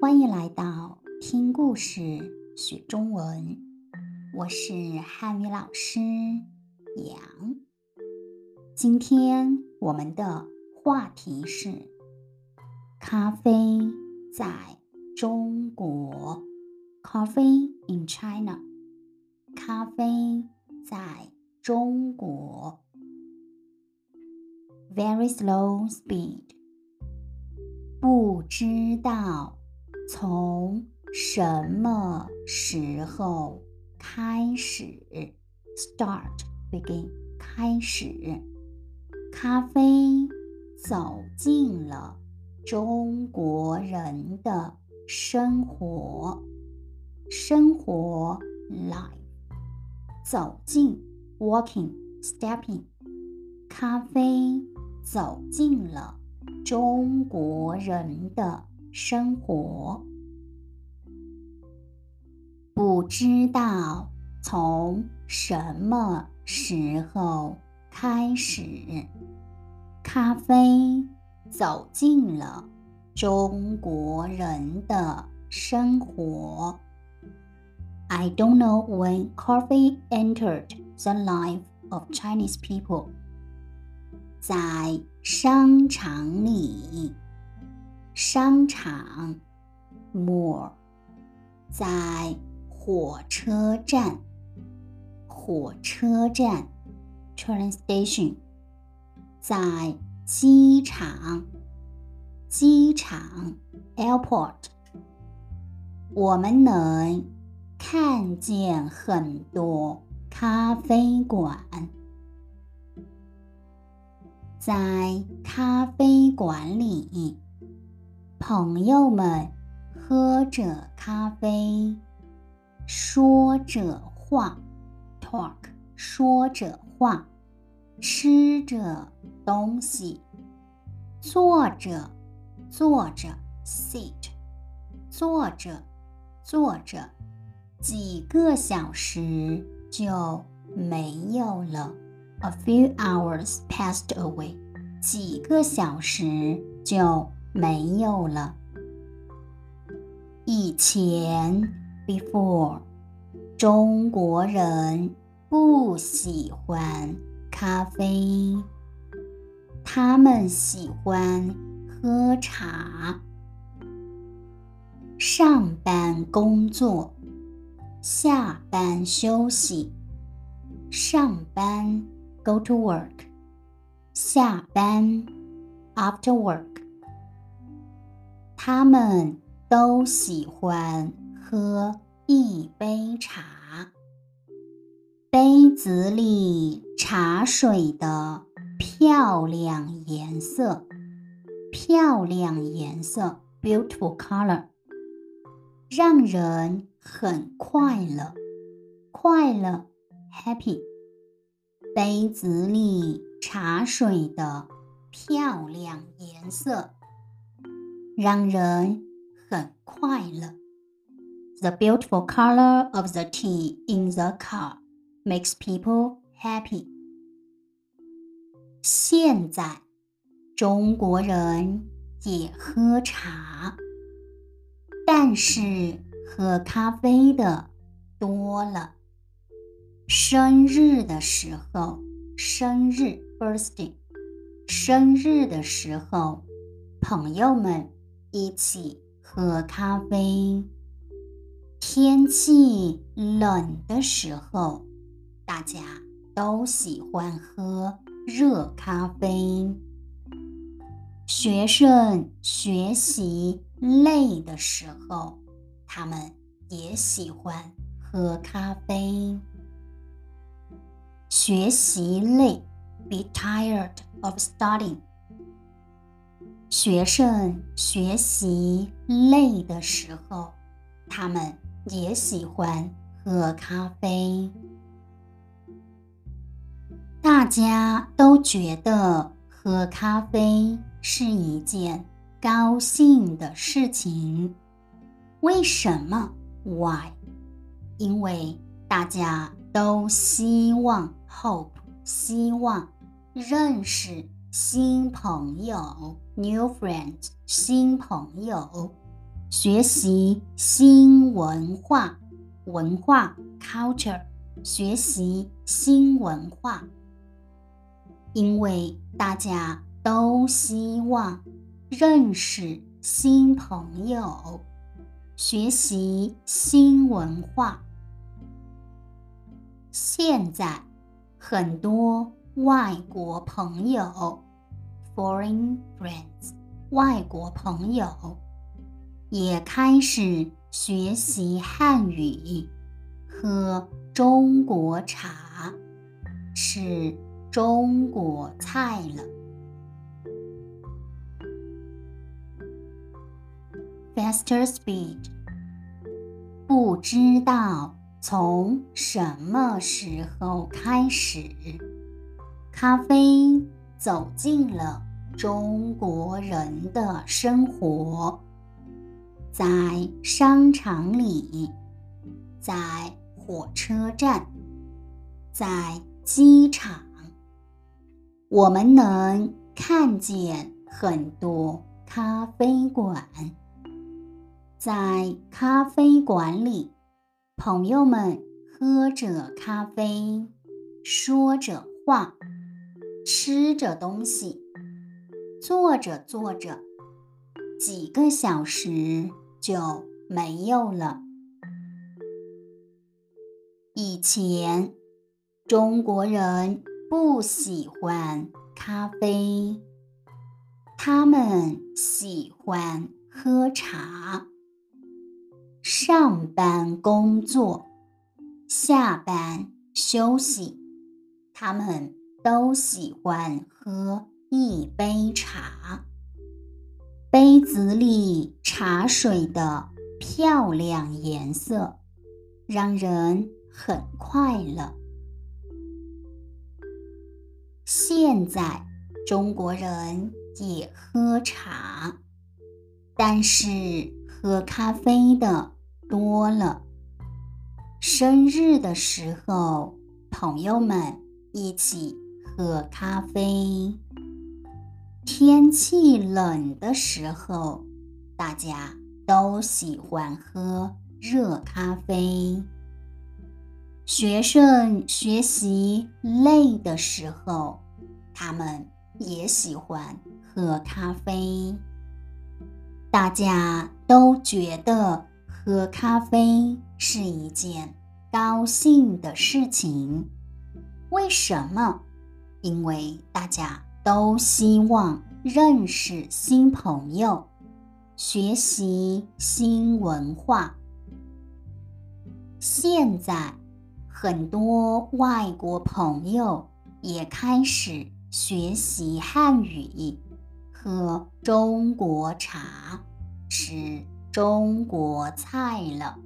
欢迎来到听故事学中文，我是汉语老师杨。今天我们的话题是咖啡在中国，Coffee in China。咖啡在中国，Very slow speed。不知道从什么时候开始，start begin 开始，咖啡走进了中国人的生活，生活 life。走进，walking, stepping，咖啡走进了中国人的生活。不知道从什么时候开始，咖啡走进了中国人的生活。I don't know when coffee entered the life of Chinese people. 在商场里，商场 mall，在火车站，火车站 train station，在机场，机场 airport，我们能。看见很多咖啡馆，在咖啡馆里，朋友们喝着咖啡，说着话，talk，说着话，吃着东西，坐着，坐着，sit，坐着，坐着。几个小时就没有了。A few hours passed away。几个小时就没有了。以前，before，中国人不喜欢咖啡，他们喜欢喝茶。上班工作。下班休息，上班 go to work，下班 after work。他们都喜欢喝一杯茶，杯子里茶水的漂亮颜色，漂亮颜色 beautiful color，让人。很快乐，快乐，happy。杯子里茶水的漂亮颜色，让人很快乐。The beautiful color of the tea in the cup makes people happy。现在，中国人也喝茶，但是。喝咖啡的多了。生日的时候，生日 birthday，生日的时候，朋友们一起喝咖啡。天气冷的时候，大家都喜欢喝热咖啡。学生学习累的时候。他们也喜欢喝咖啡。学习累，be tired of studying。学生学习累的时候，他们也喜欢喝咖啡。大家都觉得喝咖啡是一件高兴的事情。为什么？Why？因为大家都希望，hope，希望认识新朋友，new friends，新朋友学习新文化，文化 culture，学习新文化，因为大家都希望认识新朋友，学习新文化。现在很多外国朋友 （foreign friends），外国朋友。也开始学习汉语，喝中国茶，吃中国菜了。Faster speed，不知道从什么时候开始，咖啡走进了中国人的生活。在商场里，在火车站，在机场，我们能看见很多咖啡馆。在咖啡馆里，朋友们喝着咖啡，说着话，吃着东西，坐着坐着，几个小时。就没有了。以前中国人不喜欢咖啡，他们喜欢喝茶。上班工作，下班休息，他们都喜欢喝一杯茶。杯子里茶水的漂亮颜色，让人很快乐。现在中国人也喝茶，但是喝咖啡的多了。生日的时候，朋友们一起喝咖啡。天气冷的时候，大家都喜欢喝热咖啡。学生学习累的时候，他们也喜欢喝咖啡。大家都觉得喝咖啡是一件高兴的事情。为什么？因为大家。都希望认识新朋友，学习新文化。现在很多外国朋友也开始学习汉语，喝中国茶，吃中国菜了。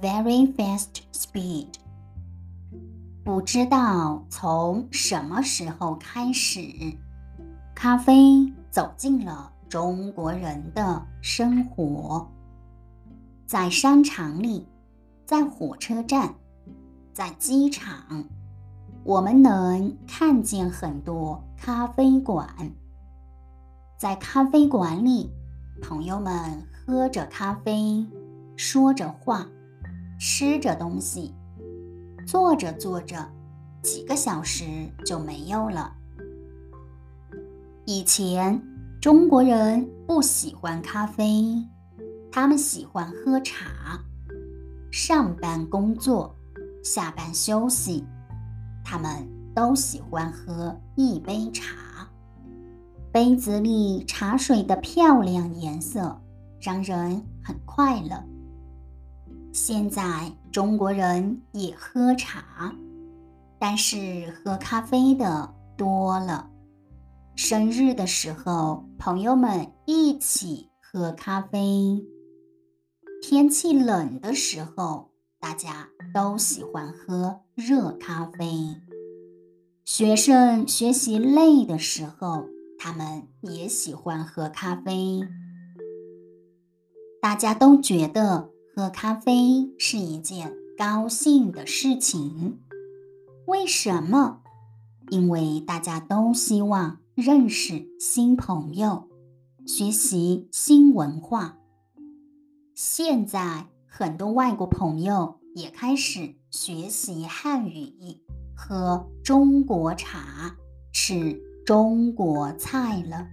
Very fast speed. 不知道从什么时候开始，咖啡走进了中国人的生活。在商场里，在火车站，在机场，我们能看见很多咖啡馆。在咖啡馆里，朋友们喝着咖啡，说着话，吃着东西。做着做着，几个小时就没有了。以前中国人不喜欢咖啡，他们喜欢喝茶。上班工作，下班休息，他们都喜欢喝一杯茶。杯子里茶水的漂亮颜色让人很快乐。现在中国人也喝茶，但是喝咖啡的多了。生日的时候，朋友们一起喝咖啡。天气冷的时候，大家都喜欢喝热咖啡。学生学习累的时候，他们也喜欢喝咖啡。大家都觉得。喝咖啡是一件高兴的事情，为什么？因为大家都希望认识新朋友，学习新文化。现在很多外国朋友也开始学习汉语，喝中国茶，吃中国菜了。